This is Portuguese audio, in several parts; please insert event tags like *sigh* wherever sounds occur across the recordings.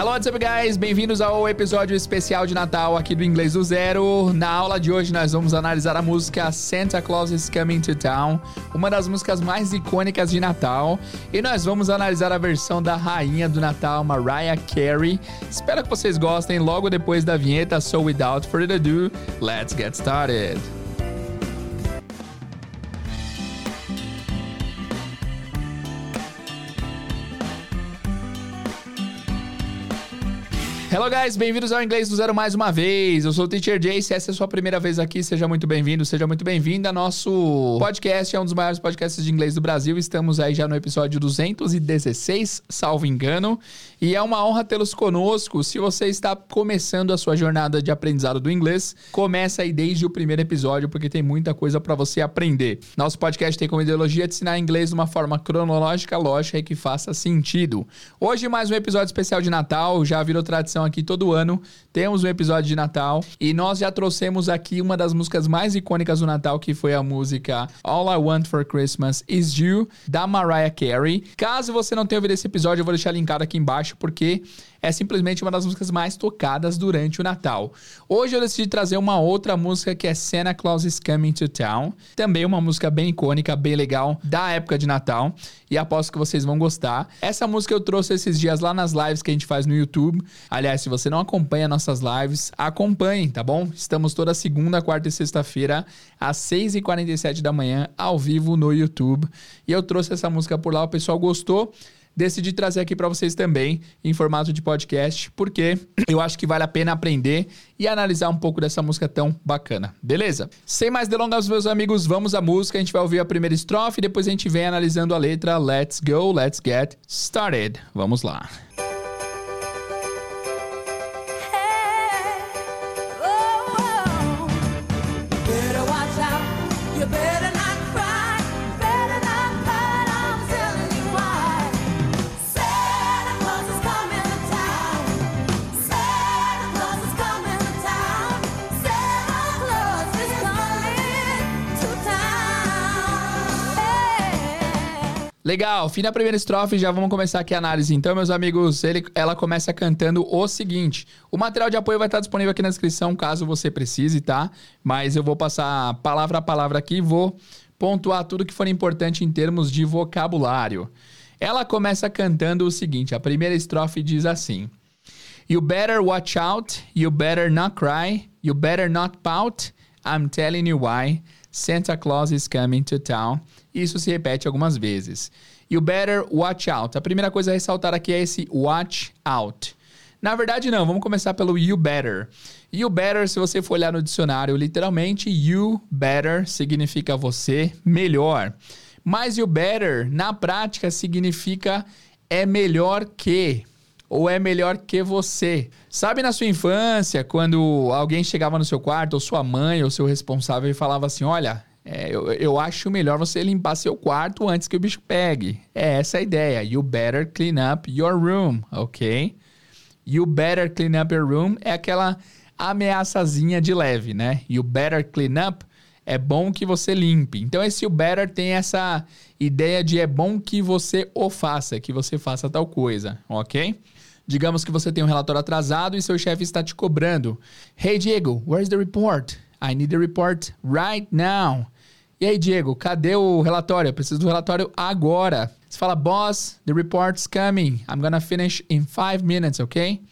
Hello, what's up, guys? Bem-vindos ao episódio especial de Natal aqui do Inglês do Zero. Na aula de hoje, nós vamos analisar a música Santa Claus is Coming to Town, uma das músicas mais icônicas de Natal. E nós vamos analisar a versão da rainha do Natal, Mariah Carey. Espero que vocês gostem logo depois da vinheta. So, without further ado, let's get started. Hello guys, bem-vindos ao Inglês do Zero mais uma vez. Eu sou o Teacher Jay. Se essa é a sua primeira vez aqui, seja muito bem-vindo, seja muito bem-vinda. Nosso podcast é um dos maiores podcasts de inglês do Brasil. Estamos aí já no episódio 216, salvo engano. E é uma honra tê-los conosco. Se você está começando a sua jornada de aprendizado do inglês, começa aí desde o primeiro episódio, porque tem muita coisa para você aprender. Nosso podcast tem como ideologia de ensinar inglês de uma forma cronológica, lógica e que faça sentido. Hoje mais um episódio especial de Natal, já virou tradição tradição aqui todo ano. Temos um episódio de Natal e nós já trouxemos aqui uma das músicas mais icônicas do Natal, que foi a música All I Want for Christmas Is You, da Mariah Carey. Caso você não tenha ouvido esse episódio, eu vou deixar linkado aqui embaixo, porque é simplesmente uma das músicas mais tocadas durante o Natal. Hoje eu decidi trazer uma outra música que é Santa Claus is Coming to Town, também uma música bem icônica, bem legal da época de Natal, e aposto que vocês vão gostar. Essa música eu trouxe esses dias lá nas lives que a gente faz no YouTube. Aliás, se você não acompanha nossas lives, acompanhe, tá bom? Estamos toda segunda, quarta e sexta-feira às 6h47 da manhã ao vivo no YouTube. E eu trouxe essa música por lá, o pessoal gostou decidi trazer aqui para vocês também em formato de podcast, porque eu acho que vale a pena aprender e analisar um pouco dessa música tão bacana. Beleza? Sem mais delongas, meus amigos, vamos à música. A gente vai ouvir a primeira estrofe e depois a gente vem analisando a letra. Let's go, let's get started. Vamos lá. Legal, fim da primeira estrofe, já vamos começar aqui a análise. Então, meus amigos, ele, ela começa cantando o seguinte: o material de apoio vai estar disponível aqui na descrição caso você precise, tá? Mas eu vou passar palavra a palavra aqui e vou pontuar tudo que for importante em termos de vocabulário. Ela começa cantando o seguinte: a primeira estrofe diz assim: You better watch out, you better not cry, you better not pout, I'm telling you why. Santa Claus is coming to town. Isso se repete algumas vezes. You better watch out. A primeira coisa a ressaltar aqui é esse watch out. Na verdade, não. Vamos começar pelo you better. You better, se você for olhar no dicionário, literalmente, you better significa você melhor. Mas you better, na prática, significa é melhor que ou é melhor que você. Sabe na sua infância, quando alguém chegava no seu quarto, ou sua mãe, ou seu responsável, e falava assim: Olha, é, eu, eu acho melhor você limpar seu quarto antes que o bicho pegue. É essa a ideia. You better clean up your room, ok? You better clean up your room é aquela ameaçazinha de leve, né? You better clean up é bom que você limpe. Então esse you better tem essa ideia de é bom que você o faça, que você faça tal coisa, ok? Digamos que você tem um relatório atrasado e seu chefe está te cobrando. Hey Diego, where's the report? I need the report right now. E aí, Diego, cadê o relatório? Eu preciso do relatório agora. Você fala, boss, the report's coming. I'm gonna finish in five minutes, ok?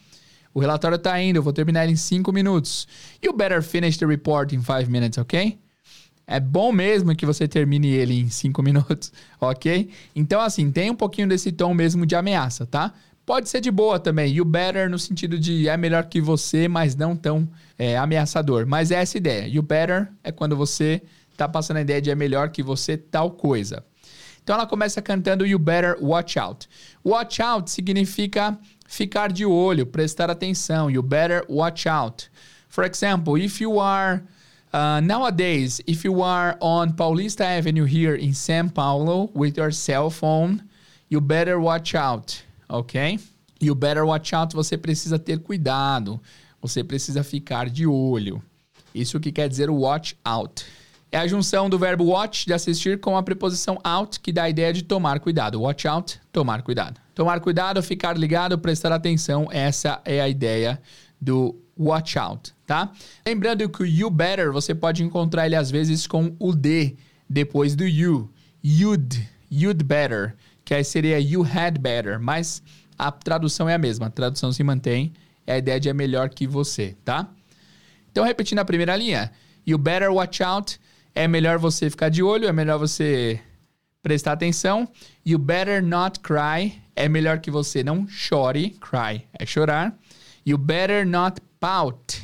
O relatório tá indo, eu vou terminar ele em cinco minutos. You better finish the report in five minutes, ok? É bom mesmo que você termine ele em cinco *laughs* minutos, ok? Então, assim, tem um pouquinho desse tom mesmo de ameaça, tá? Pode ser de boa também. You better no sentido de é melhor que você, mas não tão é, ameaçador. Mas é essa ideia. You better é quando você tá passando a ideia de é melhor que você tal coisa. Então ela começa cantando You better watch out. Watch out significa ficar de olho, prestar atenção. You better watch out. For example, if you are uh, nowadays, if you are on Paulista Avenue here in São Paulo with your cell phone, you better watch out ok? E o better watch out você precisa ter cuidado, você precisa ficar de olho. Isso que quer dizer o watch out. É a junção do verbo watch, de assistir, com a preposição out, que dá a ideia de tomar cuidado. Watch out, tomar cuidado. Tomar cuidado, ficar ligado, prestar atenção. Essa é a ideia do watch out, tá? Lembrando que o you better, você pode encontrar ele às vezes com o D depois do you. You'd, you'd better, que aí seria you had better, mas a tradução é a mesma, a tradução se mantém, é a ideia de é melhor que você, tá? Então, repetindo a primeira linha, you better watch out, é melhor você ficar de olho, é melhor você prestar atenção. You better not cry, é melhor que você não chore, cry é chorar. You better not pout.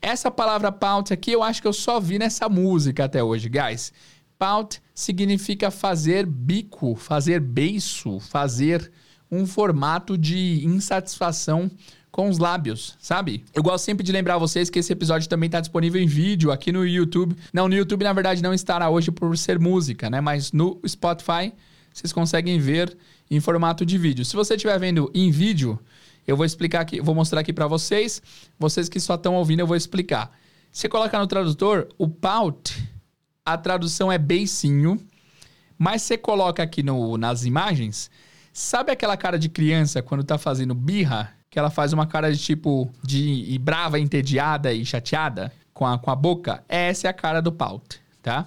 Essa palavra pout aqui eu acho que eu só vi nessa música até hoje, guys. Pout significa fazer bico, fazer beiço, fazer um formato de insatisfação com os lábios, sabe? Eu gosto sempre de lembrar vocês que esse episódio também está disponível em vídeo aqui no YouTube. Não, no YouTube na verdade não estará hoje por ser música, né? Mas no Spotify vocês conseguem ver em formato de vídeo. Se você estiver vendo em vídeo, eu vou explicar aqui, vou mostrar aqui para vocês. Vocês que só estão ouvindo, eu vou explicar. Você coloca no tradutor, o pout, a tradução é beicinho, mas você coloca aqui no, nas imagens, sabe aquela cara de criança quando tá fazendo birra? que ela faz uma cara de tipo de brava, entediada e chateada com a, com a boca, essa é a cara do pout, tá?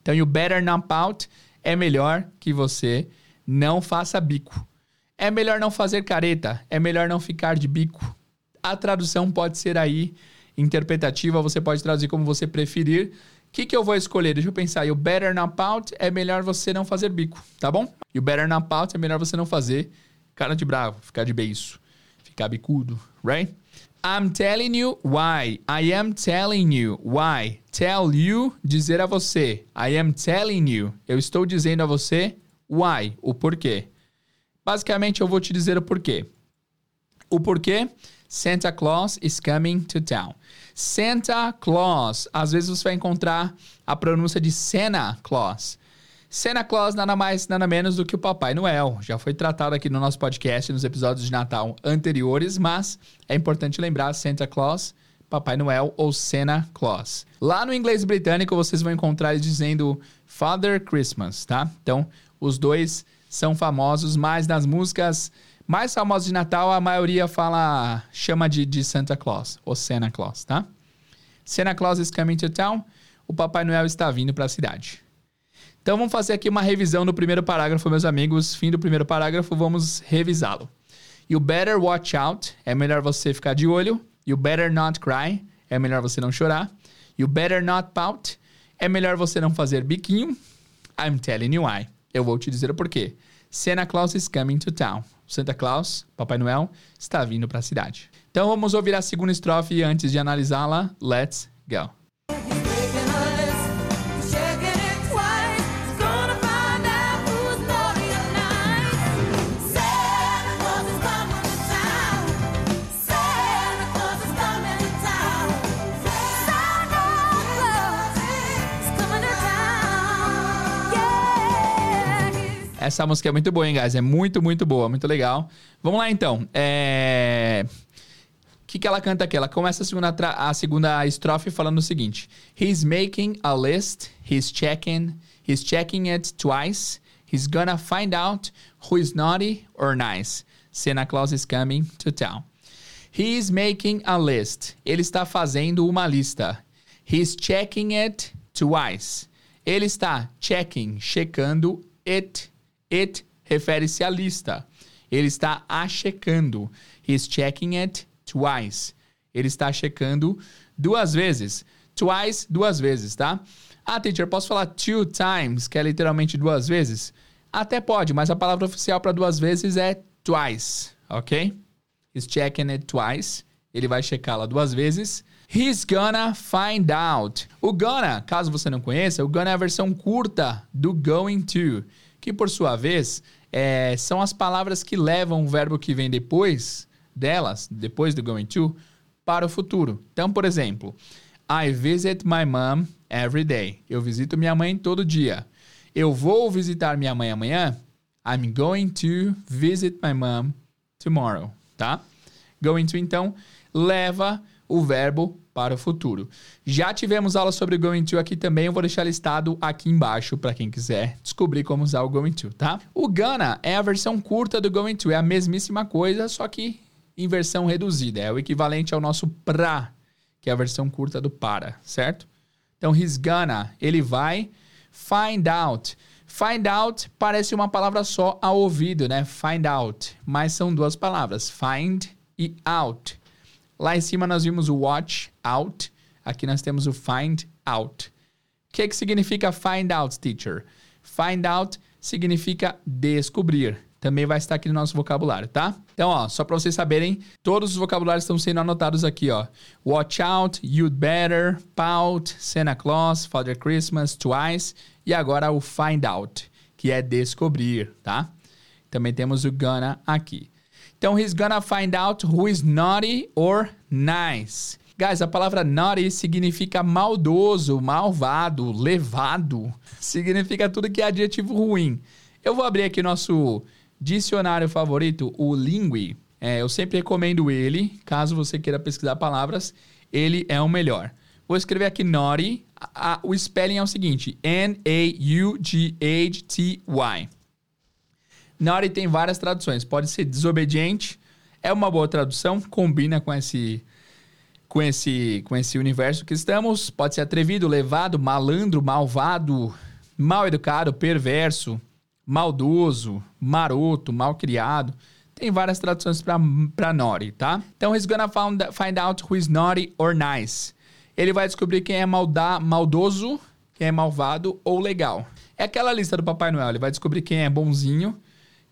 Então, you better not pout é melhor que você não faça bico. É melhor não fazer careta, é melhor não ficar de bico. A tradução pode ser aí interpretativa, você pode traduzir como você preferir. O que, que eu vou escolher? Deixa eu pensar. You better not pout é melhor você não fazer bico, tá bom? You better not pout é melhor você não fazer cara de bravo, ficar de beiço ficar bicudo, right? I'm telling you why. I am telling you why. Tell you, dizer a você. I am telling you. Eu estou dizendo a você why, o porquê. Basicamente, eu vou te dizer o porquê. O porquê? Santa Claus is coming to town. Santa Claus. Às vezes você vai encontrar a pronúncia de Santa Claus. Santa Claus nada mais, nada menos do que o Papai Noel. Já foi tratado aqui no nosso podcast nos episódios de Natal anteriores, mas é importante lembrar Santa Claus, Papai Noel ou Santa Claus. Lá no inglês britânico vocês vão encontrar eles dizendo Father Christmas, tá? Então, os dois são famosos, mas nas músicas mais famosas de Natal a maioria fala chama de, de Santa Claus ou Santa Claus, tá? Santa Claus is coming to town. O Papai Noel está vindo para a cidade. Então vamos fazer aqui uma revisão do primeiro parágrafo, meus amigos. Fim do primeiro parágrafo, vamos revisá-lo. You better watch out, é melhor você ficar de olho. You better not cry, é melhor você não chorar. You better not pout, é melhor você não fazer biquinho. I'm telling you why. Eu vou te dizer o porquê. Santa Claus is coming to town. Santa Claus, Papai Noel, está vindo para a cidade. Então vamos ouvir a segunda estrofe antes de analisá-la. Let's go. Essa música é muito boa, hein, guys? É muito, muito boa, muito legal. Vamos lá, então. É... O que, que ela canta aqui? Ela começa a segunda, a segunda estrofe falando o seguinte: He's making a list, he's checking, he's checking it twice, he's gonna find out who is naughty or nice. Santa Claus is coming to town. He's making a list. Ele está fazendo uma lista. He's checking it twice. Ele está checking, checando it It refere-se à lista. Ele está a checando. He's checking it twice. Ele está checando duas vezes. Twice, duas vezes, tá? Ah, teacher, posso falar two times, que é literalmente duas vezes? Até pode, mas a palavra oficial para duas vezes é twice, ok? He's checking it twice. Ele vai checá-la duas vezes. He's gonna find out. O gonna, caso você não conheça, o gonna é a versão curta do going to que por sua vez é, são as palavras que levam o verbo que vem depois delas, depois do going to, para o futuro. Então, por exemplo, I visit my mom every day. Eu visito minha mãe todo dia. Eu vou visitar minha mãe amanhã. I'm going to visit my mom tomorrow, tá? Going to, então, leva o verbo para o futuro. Já tivemos aula sobre o going to aqui também, eu vou deixar listado aqui embaixo para quem quiser descobrir como usar o going to, tá? O gonna é a versão curta do going to, é a mesmíssima coisa, só que em versão reduzida, é o equivalente ao nosso pra, que é a versão curta do para, certo? Então, he's gonna, ele vai find out. Find out parece uma palavra só ao ouvido, né? Find out, mas são duas palavras, find e out. Lá em cima nós vimos o watch out, aqui nós temos o find out. O que, que significa find out, teacher? Find out significa descobrir. Também vai estar aqui no nosso vocabulário, tá? Então, ó, só para vocês saberem, todos os vocabulários estão sendo anotados aqui, ó. Watch out, you'd better, pout, Santa Claus, Father Christmas, twice e agora o find out, que é descobrir, tá? Também temos o gonna aqui. Então, he's gonna find out who is naughty or nice. Guys, a palavra naughty significa maldoso, malvado, levado. Significa tudo que é adjetivo ruim. Eu vou abrir aqui nosso dicionário favorito, o Lingui. É, eu sempre recomendo ele, caso você queira pesquisar palavras, ele é o melhor. Vou escrever aqui naughty. A, a, o spelling é o seguinte: N-A-U-G-H-T-Y. Naughty tem várias traduções. Pode ser desobediente, é uma boa tradução, combina com esse, com esse, com esse universo que estamos. Pode ser atrevido, levado, malandro, malvado, mal educado, perverso, maldoso, maroto, mal criado. Tem várias traduções para naughty, tá? Então, he's gonna find, find out who is naughty or nice ele vai descobrir quem é malda, maldoso, quem é malvado ou legal. É aquela lista do Papai Noel. Ele vai descobrir quem é bonzinho,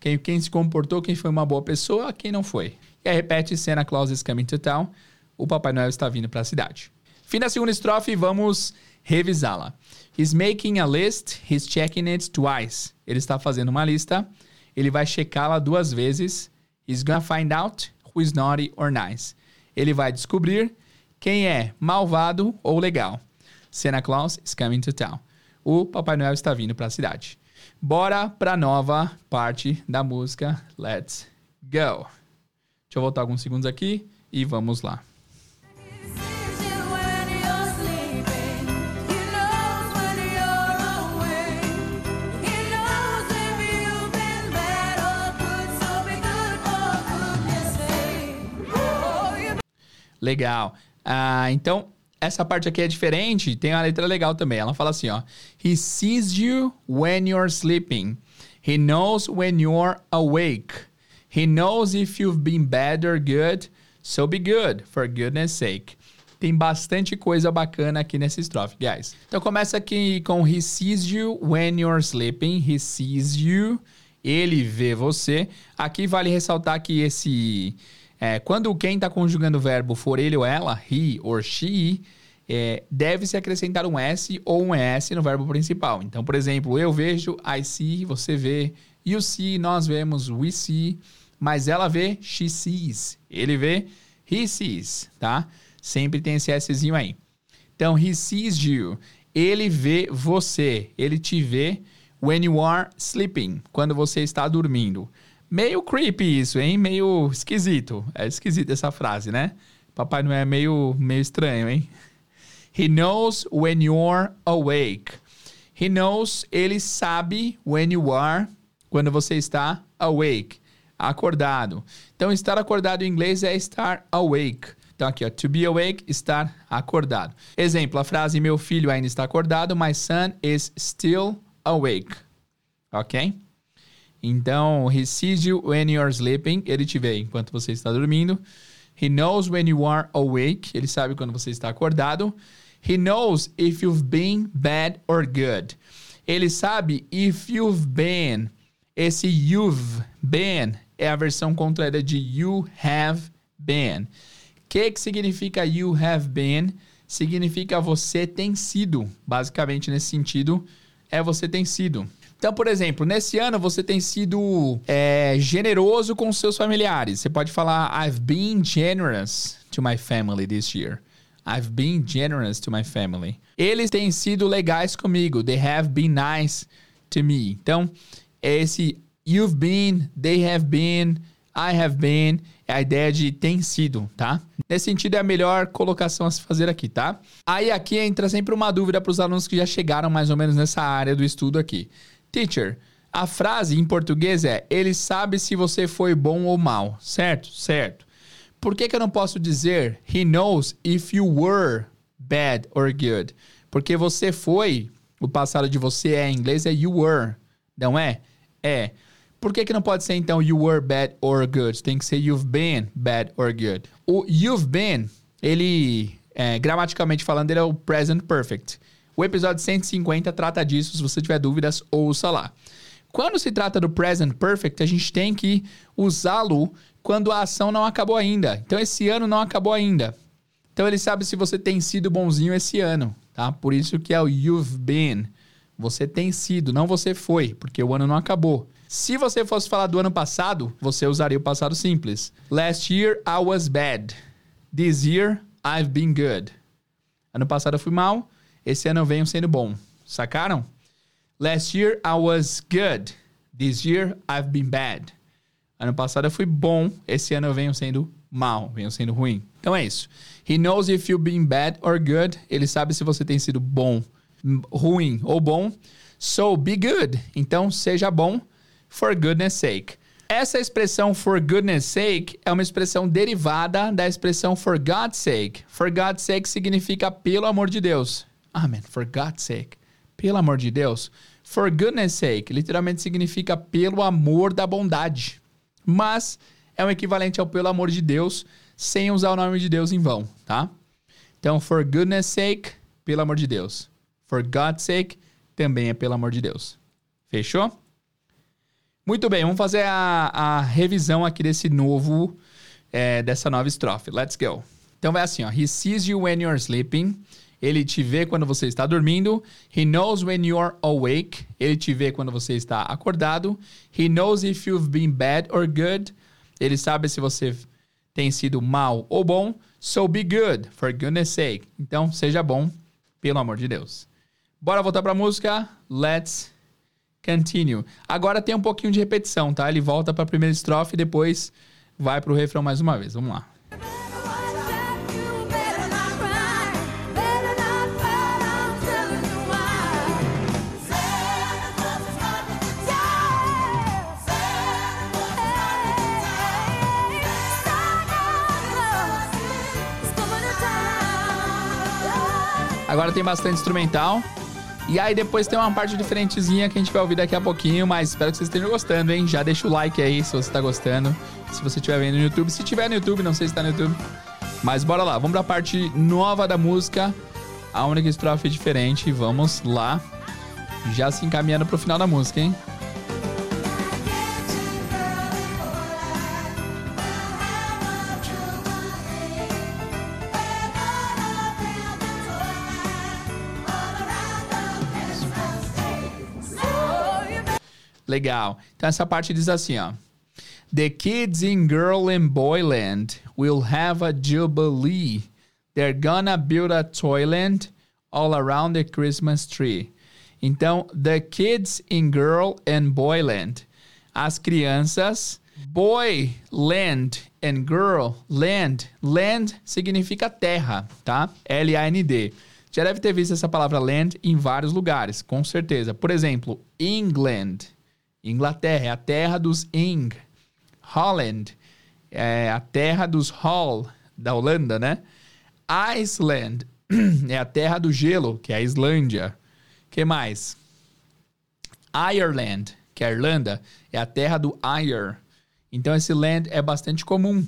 quem, quem se comportou, quem foi uma boa pessoa, quem não foi. E aí repete Santa Claus is coming to town. O Papai Noel está vindo para a cidade. Fim da segunda estrofe, vamos revisá-la. He's making a list, he's checking it twice. Ele está fazendo uma lista, ele vai checá-la duas vezes. He's gonna find out who is naughty or nice. Ele vai descobrir quem é malvado ou legal? Santa Claus is coming to town. O Papai Noel está vindo para a cidade. Bora para a nova parte da música. Let's go. Deixa eu voltar alguns segundos aqui e vamos lá. Legal. Ah, então, essa parte aqui é diferente, tem uma letra legal também. Ela fala assim, ó. He sees you when you're sleeping. He knows when you're awake. He knows if you've been bad or good. So be good, for goodness sake. Tem bastante coisa bacana aqui nessa estrofe, guys. Então começa aqui com He sees you when you're sleeping. He sees you. Ele vê você. Aqui vale ressaltar que esse é, quando quem está conjugando o verbo for ele ou ela, he or she, é, deve-se acrescentar um S ou um S no verbo principal. Então, por exemplo, eu vejo, I see, você vê, you see, nós vemos, we see, mas ela vê, she sees. Ele vê, he sees, tá? Sempre tem esse Szinho aí. Então, he sees you. Ele vê você. Ele te vê when you are sleeping, quando você está dormindo. Meio creepy isso, hein? Meio esquisito. É esquisito essa frase, né? Papai Noel é meio, meio estranho, hein? He knows when you're awake. He knows, ele sabe when you are, quando você está awake, acordado. Então, estar acordado em inglês é estar awake. Então, aqui, ó, to be awake, estar acordado. Exemplo, a frase, meu filho ainda está acordado, my son is still awake. Ok? Então, he sees you when you are sleeping. Ele te vê enquanto você está dormindo. He knows when you are awake. Ele sabe quando você está acordado. He knows if you've been bad or good. Ele sabe if you've been. Esse you've been é a versão contrária de you have been. O que, que significa you have been? Significa você tem sido. Basicamente, nesse sentido, é você tem sido. Então, por exemplo, nesse ano você tem sido é, generoso com seus familiares. Você pode falar, I've been generous to my family this year. I've been generous to my family. Eles têm sido legais comigo. They have been nice to me. Então, esse you've been, they have been, I have been é a ideia de tem sido, tá? Nesse sentido é a melhor colocação a se fazer aqui, tá? Aí aqui entra sempre uma dúvida para os alunos que já chegaram mais ou menos nessa área do estudo aqui. Teacher, a frase em português é ele sabe se você foi bom ou mal, certo? Certo. Por que, que eu não posso dizer he knows if you were bad or good? Porque você foi, o passado de você é em inglês é you were, não é? É. Por que, que não pode ser então you were bad or good? Tem que ser you've been bad or good. O you've been, ele, é, gramaticalmente falando, ele é o present perfect. O episódio 150 trata disso. Se você tiver dúvidas, ouça lá. Quando se trata do present perfect, a gente tem que usá-lo quando a ação não acabou ainda. Então, esse ano não acabou ainda. Então, ele sabe se você tem sido bonzinho esse ano, tá? Por isso que é o you've been. Você tem sido, não você foi, porque o ano não acabou. Se você fosse falar do ano passado, você usaria o passado simples. Last year I was bad. This year I've been good. Ano passado eu fui mal, esse ano eu venho sendo bom. Sacaram? Last year I was good. This year I've been bad. Ano passado eu fui bom, esse ano eu venho sendo mal, venho sendo ruim. Então é isso. He knows if you've been bad or good. Ele sabe se você tem sido bom, ruim ou bom. So be good. Então seja bom for goodness sake. Essa expressão for goodness sake é uma expressão derivada da expressão for God's sake. For God's sake significa pelo amor de Deus. Amen. For God's sake. Pelo amor de Deus. For goodness sake literalmente significa pelo amor da bondade. Mas é um equivalente ao pelo amor de Deus sem usar o nome de Deus em vão, tá? Então, for goodness sake, pelo amor de Deus. For God's sake, também é pelo amor de Deus. Fechou? Muito bem, vamos fazer a, a revisão aqui desse novo, é, dessa nova estrofe. Let's go. Então vai assim, ó. He sees you when you're sleeping. Ele te vê quando você está dormindo. He knows when you're awake. Ele te vê quando você está acordado. He knows if you've been bad or good. Ele sabe se você tem sido mal ou bom. So be good, for goodness sake. Então, seja bom, pelo amor de Deus. Bora voltar para a música? Let's Continue. Agora tem um pouquinho de repetição, tá? Ele volta para a primeira estrofe e depois vai para o refrão mais uma vez. Vamos lá. Agora tem bastante instrumental. E aí depois tem uma parte diferentezinha que a gente vai ouvir daqui a pouquinho, mas espero que vocês estejam gostando, hein? Já deixa o like aí se você tá gostando. Se você estiver vendo no YouTube. Se tiver no YouTube, não sei se tá no YouTube. Mas bora lá, vamos pra parte nova da música. A única estrofe diferente. Vamos lá. Já se encaminhando pro final da música, hein? Legal. Então essa parte diz assim, ó. The kids in Girl and Boyland will have a jubilee. They're gonna build a toyland all around the Christmas tree. Então, the kids in Girl and Boyland. As crianças, boy land and girl land. Land significa terra, tá? L-A-N-D. Já deve ter visto essa palavra land em vários lugares, com certeza. Por exemplo, England Inglaterra é a terra dos Ing. Holland é a terra dos Hall, da Holanda, né? Iceland *clears throat* é a terra do gelo, que é a Islândia. que mais? Ireland, que é a Irlanda, é a terra do Ire. Então esse land é bastante comum.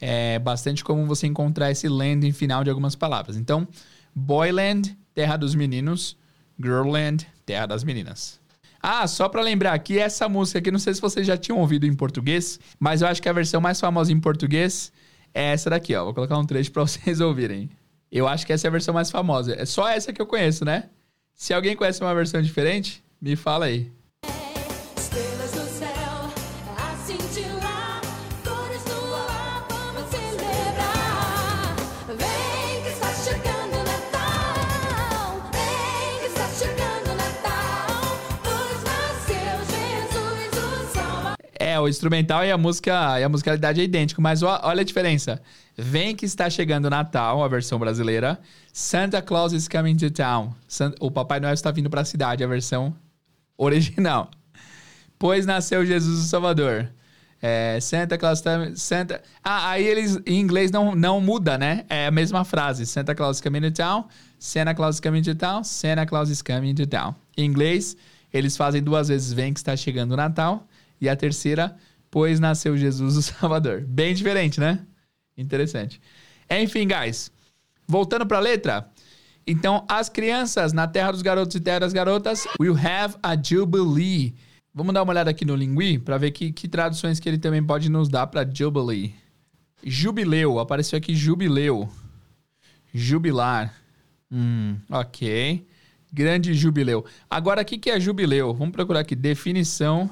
É bastante comum você encontrar esse land em final de algumas palavras. Então, Boyland, terra dos meninos. Girlland, terra das meninas. Ah, só para lembrar aqui, essa música aqui, não sei se vocês já tinham ouvido em português, mas eu acho que a versão mais famosa em português é essa daqui, ó. Vou colocar um trecho para *laughs* vocês ouvirem. Eu acho que essa é a versão mais famosa. É só essa que eu conheço, né? Se alguém conhece uma versão diferente, me fala aí. O instrumental e a música e a musicalidade é idêntico, mas olha a diferença. Vem que está chegando o Natal, a versão brasileira. Santa Claus is coming to town. O Papai Noel está vindo para a cidade, a versão original. Pois nasceu Jesus o Salvador. É, Santa Claus tá, Santa. Ah, aí eles em inglês não, não muda, né? É a mesma frase. Santa Claus is coming to town. Santa Claus is coming to town. Santa Claus is coming to town. Em inglês, eles fazem duas vezes vem que está chegando o Natal. E a terceira, pois nasceu Jesus o Salvador. Bem diferente, né? Interessante. Enfim, guys. Voltando para a letra. Então, as crianças na terra dos garotos e terra das garotas will have a jubilee. Vamos dar uma olhada aqui no Lingui para ver que, que traduções que ele também pode nos dar para jubilee. Jubileu, apareceu aqui jubileu. Jubilar. Hum, ok. Grande jubileu. Agora, o que, que é jubileu? Vamos procurar aqui. Definição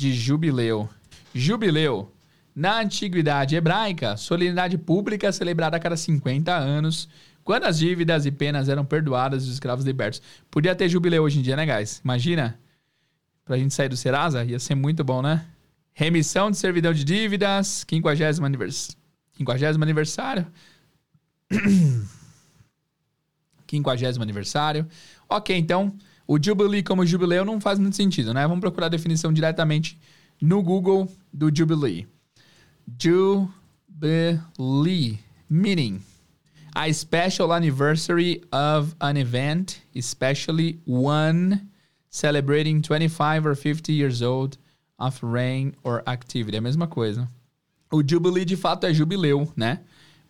de jubileu. Jubileu. Na antiguidade hebraica, solenidade pública celebrada a cada 50 anos, quando as dívidas e penas eram perdoadas e os escravos libertos. Podia ter jubileu hoje em dia, né, guys? Imagina? Pra gente sair do Serasa, ia ser muito bom, né? Remissão de servidão de dívidas, 50 anivers... 50 aniversário. *clears throat* 50 aniversário. Ok, então, o Jubilee como jubileu não faz muito sentido, né? Vamos procurar a definição diretamente no Google do Jubilee. Jubilee, meaning a special anniversary of an event, especially one celebrating 25 or 50 years old of reign or activity. É a mesma coisa. O Jubilee de fato é jubileu, né?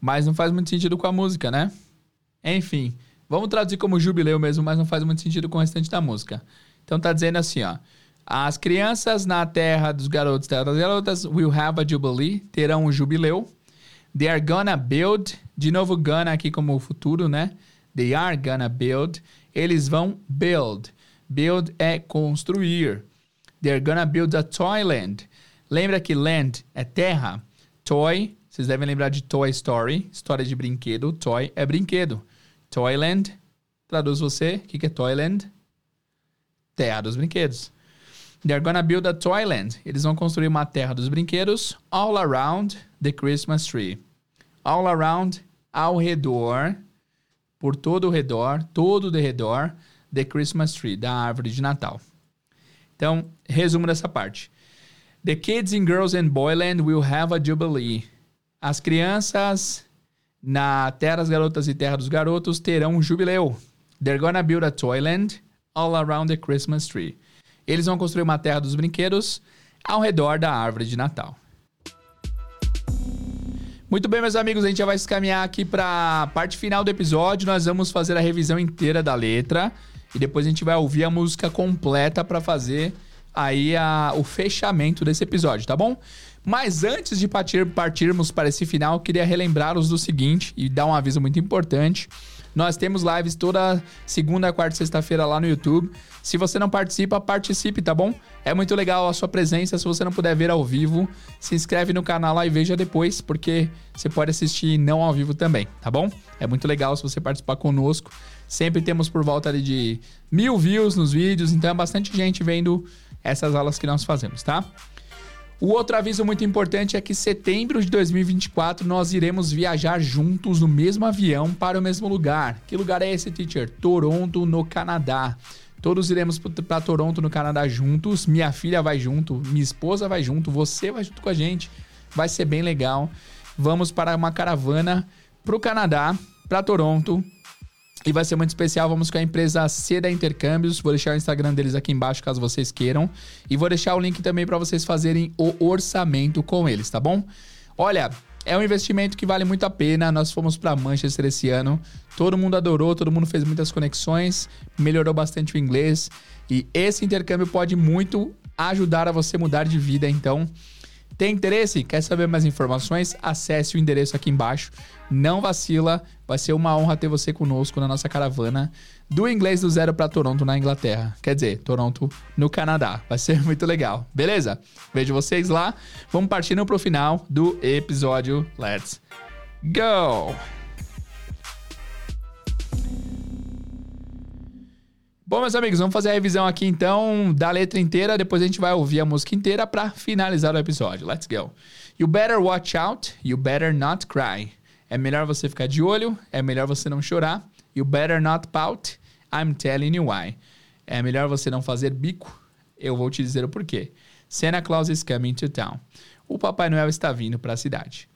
Mas não faz muito sentido com a música, né? Enfim, vamos traduzir como jubileu mesmo, mas não faz muito sentido com o restante da música. Então tá dizendo assim, ó. As crianças na terra dos garotos e das garotas will have a jubilee, terão um jubileu. They are gonna build, de novo gonna aqui como futuro, né? They are gonna build. Eles vão build. Build é construir. They're gonna build a toyland. Lembra que land é terra? Toy, vocês devem lembrar de Toy Story, história de brinquedo. Toy é brinquedo. Toyland, traduz você, o que, que é Toyland? Terra dos brinquedos. They're gonna build a toyland. Eles vão construir uma terra dos brinquedos all around the Christmas tree. All around, ao redor, por todo o redor, todo o redor, the Christmas tree, da árvore de Natal. Então, resumo dessa parte. The kids in Girls and Boyland will have a jubilee. As crianças na Terra das Garotas e Terra dos Garotos terão um jubileu. They're gonna build a toyland all around the Christmas tree. Eles vão construir uma terra dos brinquedos ao redor da árvore de Natal. Muito bem, meus amigos, a gente já vai se caminhar aqui para a parte final do episódio. Nós vamos fazer a revisão inteira da letra e depois a gente vai ouvir a música completa para fazer aí a, o fechamento desse episódio, tá bom? Mas antes de partir, partirmos para esse final, queria relembrar-os do seguinte e dar um aviso muito importante. Nós temos lives toda segunda, quarta e sexta-feira lá no YouTube. Se você não participa, participe, tá bom? É muito legal a sua presença. Se você não puder ver ao vivo, se inscreve no canal lá e veja depois, porque você pode assistir não ao vivo também, tá bom? É muito legal se você participar conosco. Sempre temos por volta de mil views nos vídeos, então é bastante gente vendo essas aulas que nós fazemos, tá? O outro aviso muito importante é que setembro de 2024 nós iremos viajar juntos no mesmo avião para o mesmo lugar. Que lugar é esse, teacher? Toronto, no Canadá. Todos iremos para Toronto, no Canadá juntos. Minha filha vai junto, minha esposa vai junto, você vai junto com a gente. Vai ser bem legal. Vamos para uma caravana para o Canadá, para Toronto, e vai ser muito especial. Vamos com a empresa Seda Intercâmbios. Vou deixar o Instagram deles aqui embaixo caso vocês queiram. E vou deixar o link também para vocês fazerem o orçamento com eles, tá bom? Olha, é um investimento que vale muito a pena. Nós fomos para Manchester esse ano. Todo mundo adorou, todo mundo fez muitas conexões, melhorou bastante o inglês. E esse intercâmbio pode muito ajudar a você mudar de vida. Então, tem interesse? Quer saber mais informações? Acesse o endereço aqui embaixo. Não vacila, vai ser uma honra ter você conosco na nossa caravana do inglês do zero para Toronto, na Inglaterra. Quer dizer, Toronto, no Canadá. Vai ser *laughs* muito legal, beleza? Vejo vocês lá. Vamos partindo para o final do episódio. Let's go! Bom, meus amigos, vamos fazer a revisão aqui então da letra inteira, depois a gente vai ouvir a música inteira para finalizar o episódio. Let's go. You better watch out, you better not cry. É melhor você ficar de olho, é melhor você não chorar. You better not pout, I'm telling you why. É melhor você não fazer bico, eu vou te dizer o porquê. Santa Claus is coming to town. O Papai Noel está vindo para a cidade.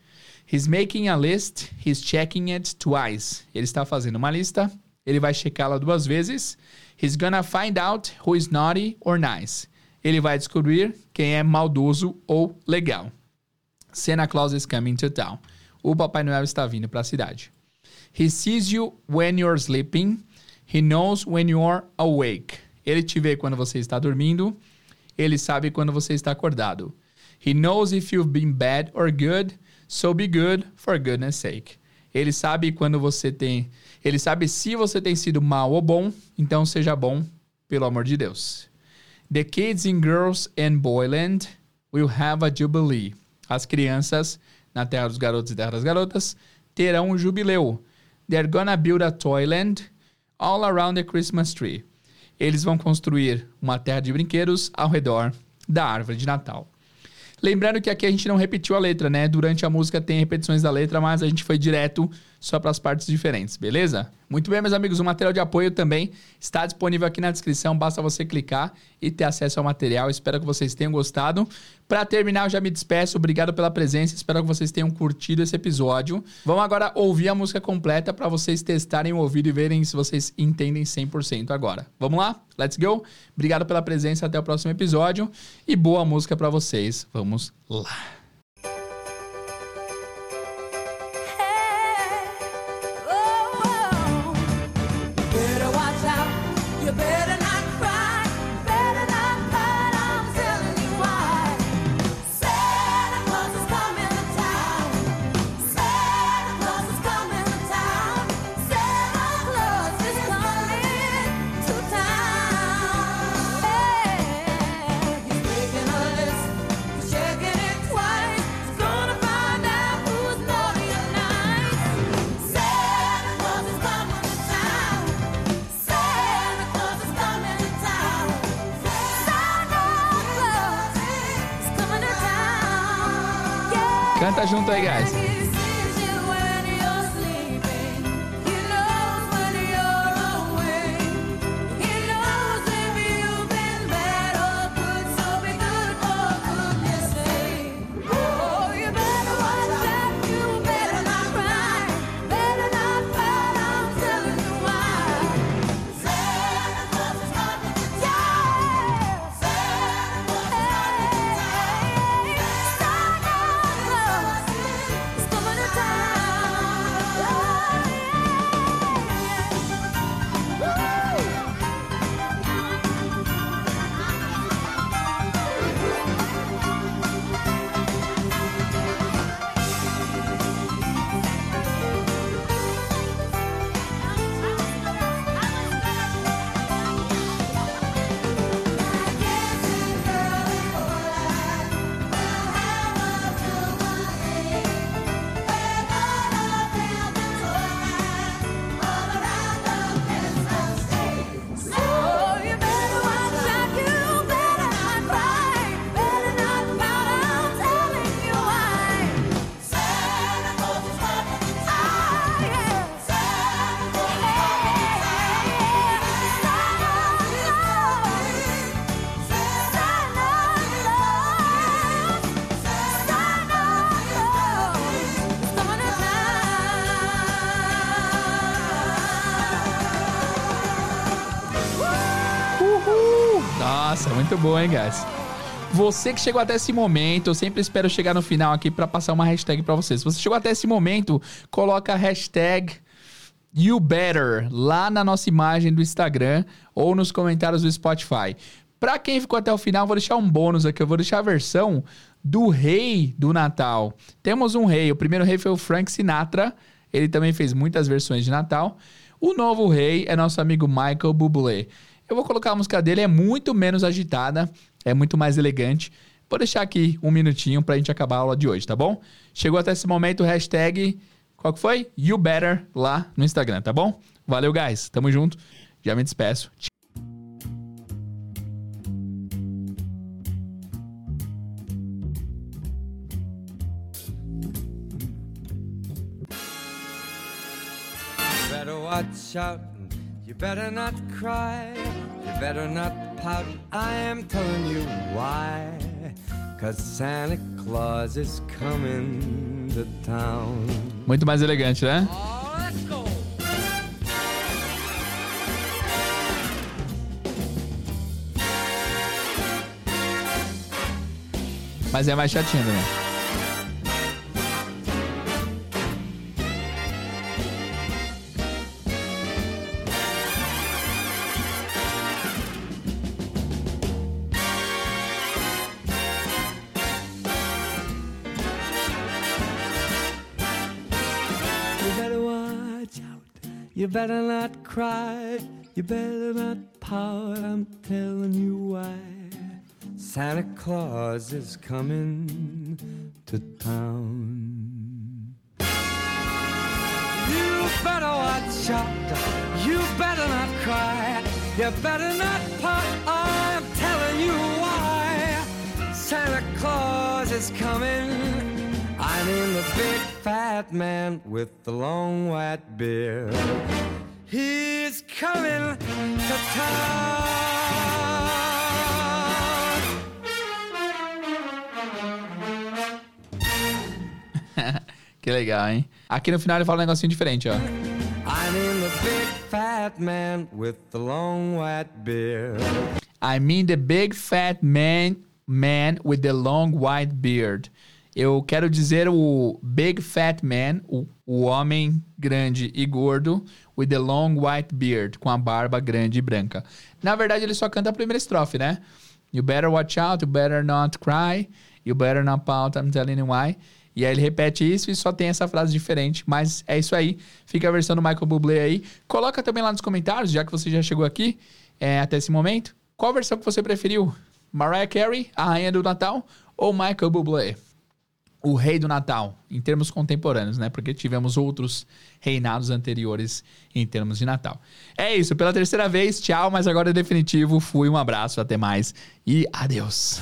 He's making a list, he's checking it twice. Ele está fazendo uma lista, ele vai checá-la duas vezes. He's gonna find out who is naughty or nice. Ele vai descobrir quem é maldoso ou legal. Santa Claus is coming to town. O Papai Noel está vindo para a cidade. He sees you when you're sleeping. He knows when you're awake. Ele te vê quando você está dormindo. Ele sabe quando você está acordado. He knows if you've been bad or good. So be good for goodness sake. Ele sabe quando você tem. Ele sabe se você tem sido mal ou bom, então seja bom, pelo amor de Deus. The kids in girls and boyland will have a jubilee. As crianças na terra dos garotos e terra das garotas terão um jubileu. They're gonna build a toyland all around the Christmas tree. Eles vão construir uma terra de brinquedos ao redor da árvore de Natal. Lembrando que aqui a gente não repetiu a letra, né? Durante a música tem repetições da letra, mas a gente foi direto só para as partes diferentes, beleza? Muito bem, meus amigos, o material de apoio também está disponível aqui na descrição, basta você clicar e ter acesso ao material. Espero que vocês tenham gostado. Para terminar, eu já me despeço. Obrigado pela presença. Espero que vocês tenham curtido esse episódio. Vamos agora ouvir a música completa para vocês testarem o ouvido e verem se vocês entendem 100% agora. Vamos lá? Let's go. Obrigado pela presença, até o próximo episódio e boa música para vocês. Vamos lá. Hein, guys? Você que chegou até esse momento, eu sempre espero chegar no final aqui para passar uma hashtag para você. Se você chegou até esse momento, coloca a hashtag YouBetter lá na nossa imagem do Instagram ou nos comentários do Spotify. Para quem ficou até o final, vou deixar um bônus aqui. Eu vou deixar a versão do rei do Natal. Temos um rei. O primeiro rei foi o Frank Sinatra. Ele também fez muitas versões de Natal. O novo rei é nosso amigo Michael Bublé. Eu vou colocar a música dele, é muito menos agitada, é muito mais elegante. Vou deixar aqui um minutinho pra gente acabar a aula de hoje, tá bom? Chegou até esse momento, hashtag. Qual que foi? You Better lá no Instagram, tá bom? Valeu, guys. Tamo junto. Já me despeço. Better watch out. You better not cry. You better not pout. I am telling you why. Cause Santa Claus is coming to town. Muito mais elegante, né? Mas é mais chatinho, né? You better not cry. You better not pout. I'm telling you why. Santa Claus is coming to town. You better watch out. You better not cry. You better not pout. I'm telling you why. Santa Claus is coming. I mean the big fat man with the long white beard. He's coming to town. *laughs* Que legal, hein? Aqui no final ele fala um negocinho diferente, ó. I mean the big fat man with the long white beard. I mean the big fat man, man with the long white beard. Eu quero dizer o big fat man, o, o homem grande e gordo, with the long white beard, com a barba grande e branca. Na verdade, ele só canta a primeira estrofe, né? You better watch out, you better not cry, you better not pout, I'm telling you why. E aí ele repete isso e só tem essa frase diferente. Mas é isso aí. Fica a versão do Michael Bublé aí. Coloca também lá nos comentários, já que você já chegou aqui é, até esse momento. Qual versão que você preferiu? Mariah Carey, a rainha do Natal, ou Michael Bublé? O rei do Natal, em termos contemporâneos, né? Porque tivemos outros reinados anteriores em termos de Natal. É isso, pela terceira vez, tchau, mas agora é definitivo. Fui, um abraço, até mais e adeus.